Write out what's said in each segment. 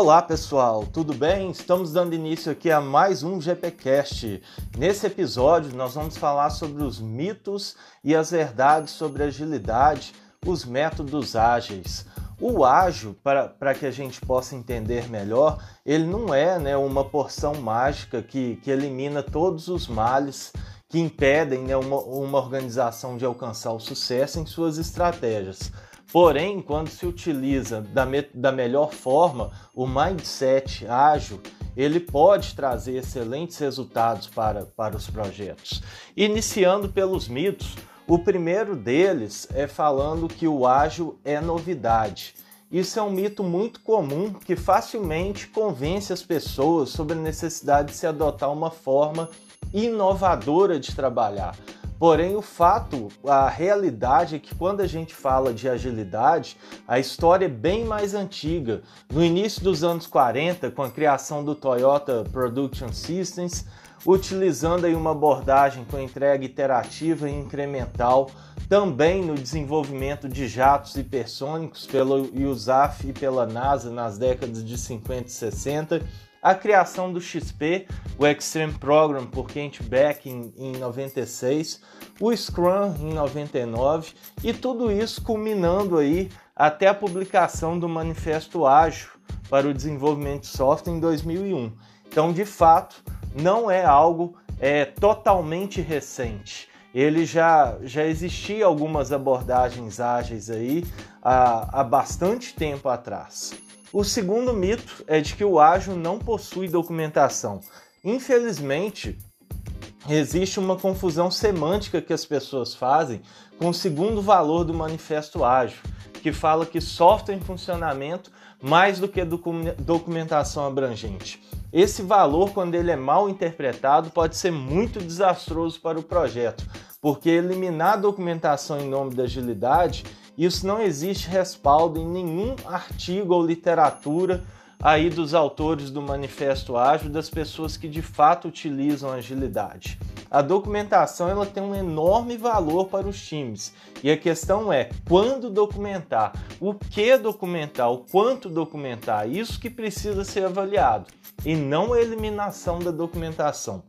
Olá pessoal, tudo bem? Estamos dando início aqui a mais um GPcast. Nesse episódio nós vamos falar sobre os mitos e as verdades sobre agilidade, os métodos ágeis. O ágil, para que a gente possa entender melhor, ele não é né, uma porção mágica que, que elimina todos os males que impedem né, uma, uma organização de alcançar o sucesso em suas estratégias. Porém, quando se utiliza da, me da melhor forma, o mindset ágil, ele pode trazer excelentes resultados para, para os projetos. Iniciando pelos mitos, o primeiro deles é falando que o ágil é novidade. Isso é um mito muito comum que facilmente convence as pessoas sobre a necessidade de se adotar uma forma inovadora de trabalhar. Porém, o fato, a realidade é que quando a gente fala de agilidade, a história é bem mais antiga. No início dos anos 40, com a criação do Toyota Production Systems, utilizando aí uma abordagem com entrega iterativa e incremental, também no desenvolvimento de jatos hipersônicos pelo USAF e pela NASA nas décadas de 50 e 60 a criação do XP, o Extreme Program por Kent Beck em, em 96, o Scrum em 99 e tudo isso culminando aí até a publicação do Manifesto Ágil para o Desenvolvimento de Software em 2001. Então, de fato, não é algo é, totalmente recente. Ele já, já existia algumas abordagens ágeis aí há, há bastante tempo atrás. O segundo mito é de que o ágil não possui documentação. Infelizmente, existe uma confusão semântica que as pessoas fazem com o segundo valor do manifesto ágil, que fala que software em funcionamento mais do que documentação abrangente. Esse valor, quando ele é mal interpretado, pode ser muito desastroso para o projeto, porque eliminar a documentação em nome da agilidade isso não existe respaldo em nenhum artigo ou literatura aí dos autores do Manifesto Ágil, das pessoas que de fato utilizam agilidade. A documentação ela tem um enorme valor para os times. E a questão é quando documentar, o que documentar, o quanto documentar, isso que precisa ser avaliado. E não a eliminação da documentação.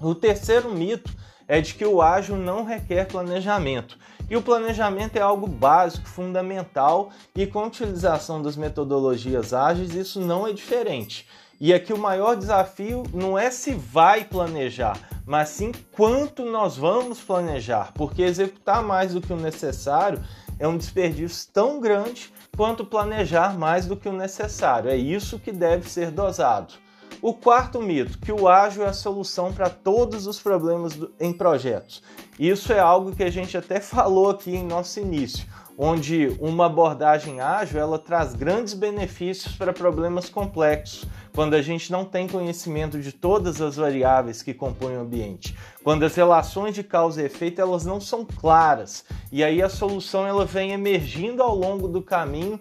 O terceiro mito é de que o ágil não requer planejamento. E o planejamento é algo básico, fundamental, e com a utilização das metodologias ágeis isso não é diferente. E aqui o maior desafio não é se vai planejar, mas sim quanto nós vamos planejar, porque executar mais do que o necessário é um desperdício tão grande quanto planejar mais do que o necessário. É isso que deve ser dosado. O quarto mito, que o ágil é a solução para todos os problemas do, em projetos. Isso é algo que a gente até falou aqui em nosso início, onde uma abordagem ágil ela traz grandes benefícios para problemas complexos, quando a gente não tem conhecimento de todas as variáveis que compõem o ambiente, quando as relações de causa e efeito elas não são claras, e aí a solução ela vem emergindo ao longo do caminho,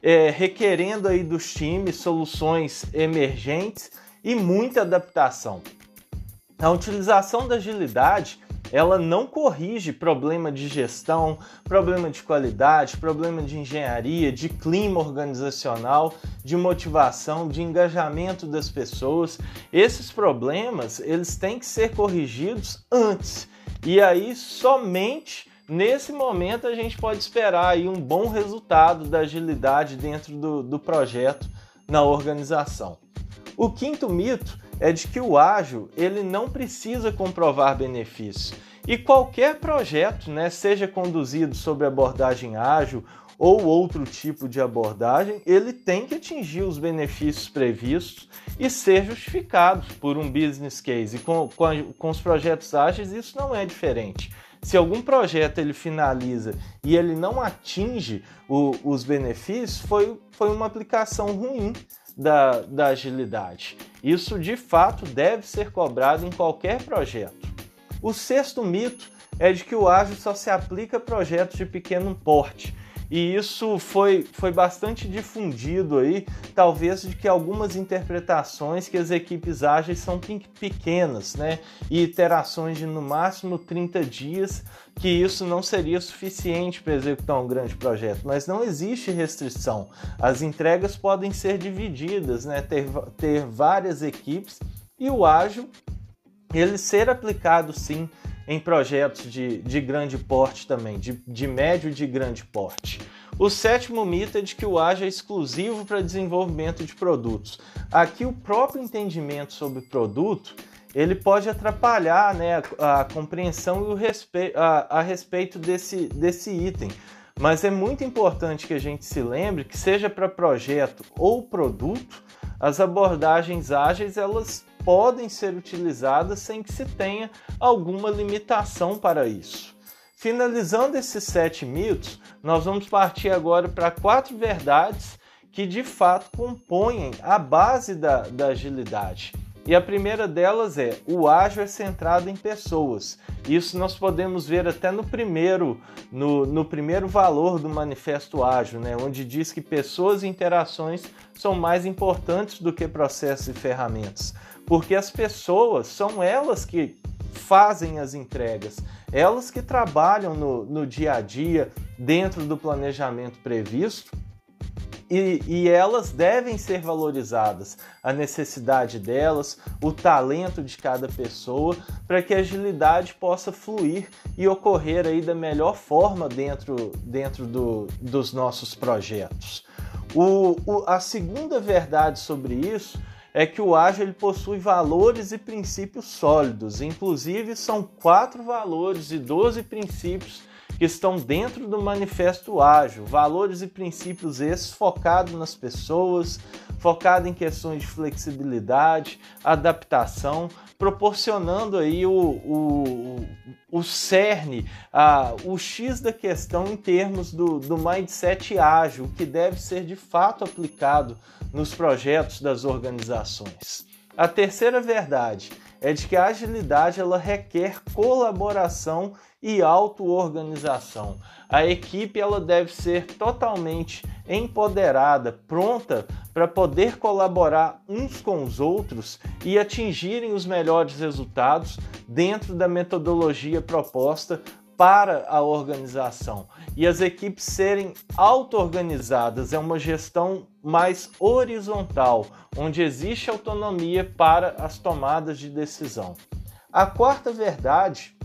é, requerendo aí dos times soluções emergentes e muita adaptação. A utilização da agilidade ela não corrige problema de gestão, problema de qualidade, problema de engenharia, de clima organizacional, de motivação, de engajamento das pessoas. Esses problemas eles têm que ser corrigidos antes. E aí somente nesse momento a gente pode esperar aí um bom resultado da agilidade dentro do, do projeto na organização. O quinto mito é de que o ágil ele não precisa comprovar benefícios. E qualquer projeto, né, seja conduzido sobre abordagem ágil ou outro tipo de abordagem, ele tem que atingir os benefícios previstos e ser justificado por um business case. E com, com, a, com os projetos ágeis isso não é diferente. Se algum projeto ele finaliza e ele não atinge o, os benefícios, foi, foi uma aplicação ruim da, da agilidade. Isso de fato deve ser cobrado em qualquer projeto. O sexto mito é de que o ágil só se aplica a projetos de pequeno porte. E isso foi, foi bastante difundido aí, talvez de que algumas interpretações que as equipes ágeis são pequenas, né? E iterações de no máximo 30 dias, que isso não seria suficiente para executar um grande projeto, mas não existe restrição. As entregas podem ser divididas, né? Ter, ter várias equipes e o ágil ele ser aplicado sim em projetos de, de grande porte também, de, de médio e de grande porte. O sétimo mito é de que o ágil é exclusivo para desenvolvimento de produtos. Aqui o próprio entendimento sobre produto ele pode atrapalhar né, a, a compreensão e o respe a, a respeito desse, desse item. Mas é muito importante que a gente se lembre que seja para projeto ou produto, as abordagens ágeis elas podem ser utilizadas sem que se tenha alguma limitação para isso. Finalizando esses sete mitos, nós vamos partir agora para quatro verdades que de fato compõem a base da, da agilidade. E a primeira delas é: o ágil é centrado em pessoas. Isso nós podemos ver até no primeiro, no, no primeiro valor do manifesto ágil, né? onde diz que pessoas e interações são mais importantes do que processos e ferramentas porque as pessoas são elas que fazem as entregas, elas que trabalham no, no dia a dia dentro do planejamento previsto e, e, elas devem ser valorizadas, a necessidade delas, o talento de cada pessoa, para que a agilidade possa fluir e ocorrer aí da melhor forma dentro, dentro do, dos nossos projetos. O, o, a segunda verdade sobre isso é que o ágil ele possui valores e princípios sólidos. Inclusive, são quatro valores e doze princípios que estão dentro do manifesto ágil. Valores e princípios esses focados nas pessoas, focado em questões de flexibilidade, adaptação, proporcionando aí o, o, o cerne, a, o X da questão em termos do, do mindset ágil, que deve ser de fato aplicado nos projetos das organizações. A terceira verdade é de que a agilidade ela requer colaboração e auto-organização. A equipe ela deve ser totalmente empoderada, pronta para poder colaborar uns com os outros e atingirem os melhores resultados dentro da metodologia proposta para a organização e as equipes serem auto-organizadas é uma gestão mais horizontal, onde existe autonomia para as tomadas de decisão. A quarta verdade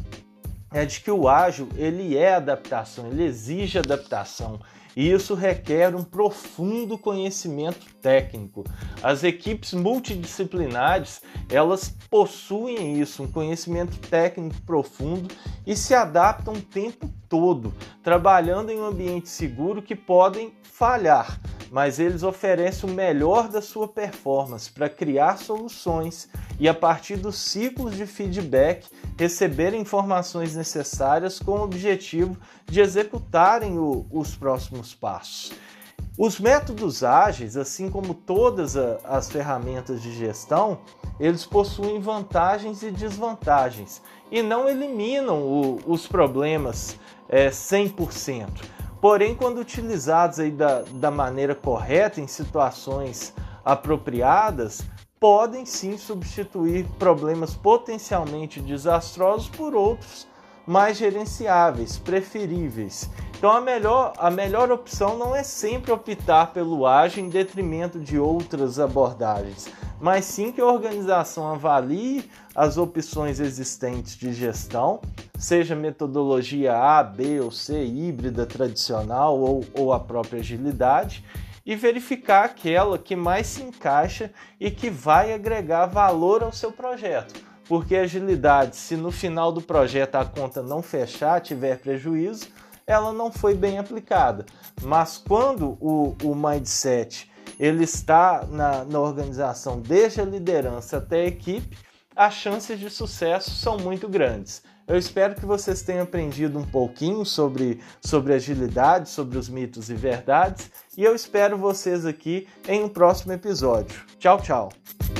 é de que o ágil ele é adaptação, ele exige adaptação e isso requer um profundo conhecimento técnico. As equipes multidisciplinares, elas possuem isso, um conhecimento técnico profundo e se adaptam o tempo todo, trabalhando em um ambiente seguro que podem falhar, mas eles oferecem o melhor da sua performance para criar soluções e, a partir dos ciclos de feedback, receber informações necessárias com o objetivo de executarem o, os próximos passos. Os métodos ágeis, assim como todas as ferramentas de gestão, eles possuem vantagens e desvantagens e não eliminam o, os problemas é, 100%. Porém, quando utilizados aí da, da maneira correta, em situações apropriadas, podem sim substituir problemas potencialmente desastrosos por outros mais gerenciáveis, preferíveis. Então a melhor, a melhor opção não é sempre optar pelo ágil em detrimento de outras abordagens, mas sim que a organização avalie as opções existentes de gestão, seja metodologia A, B ou C, híbrida, tradicional ou, ou a própria agilidade, e verificar aquela que mais se encaixa e que vai agregar valor ao seu projeto. Porque agilidade, se no final do projeto a conta não fechar, tiver prejuízo, ela não foi bem aplicada. Mas quando o, o mindset ele está na, na organização, desde a liderança até a equipe, as chances de sucesso são muito grandes. Eu espero que vocês tenham aprendido um pouquinho sobre, sobre agilidade, sobre os mitos e verdades, e eu espero vocês aqui em um próximo episódio. Tchau, tchau!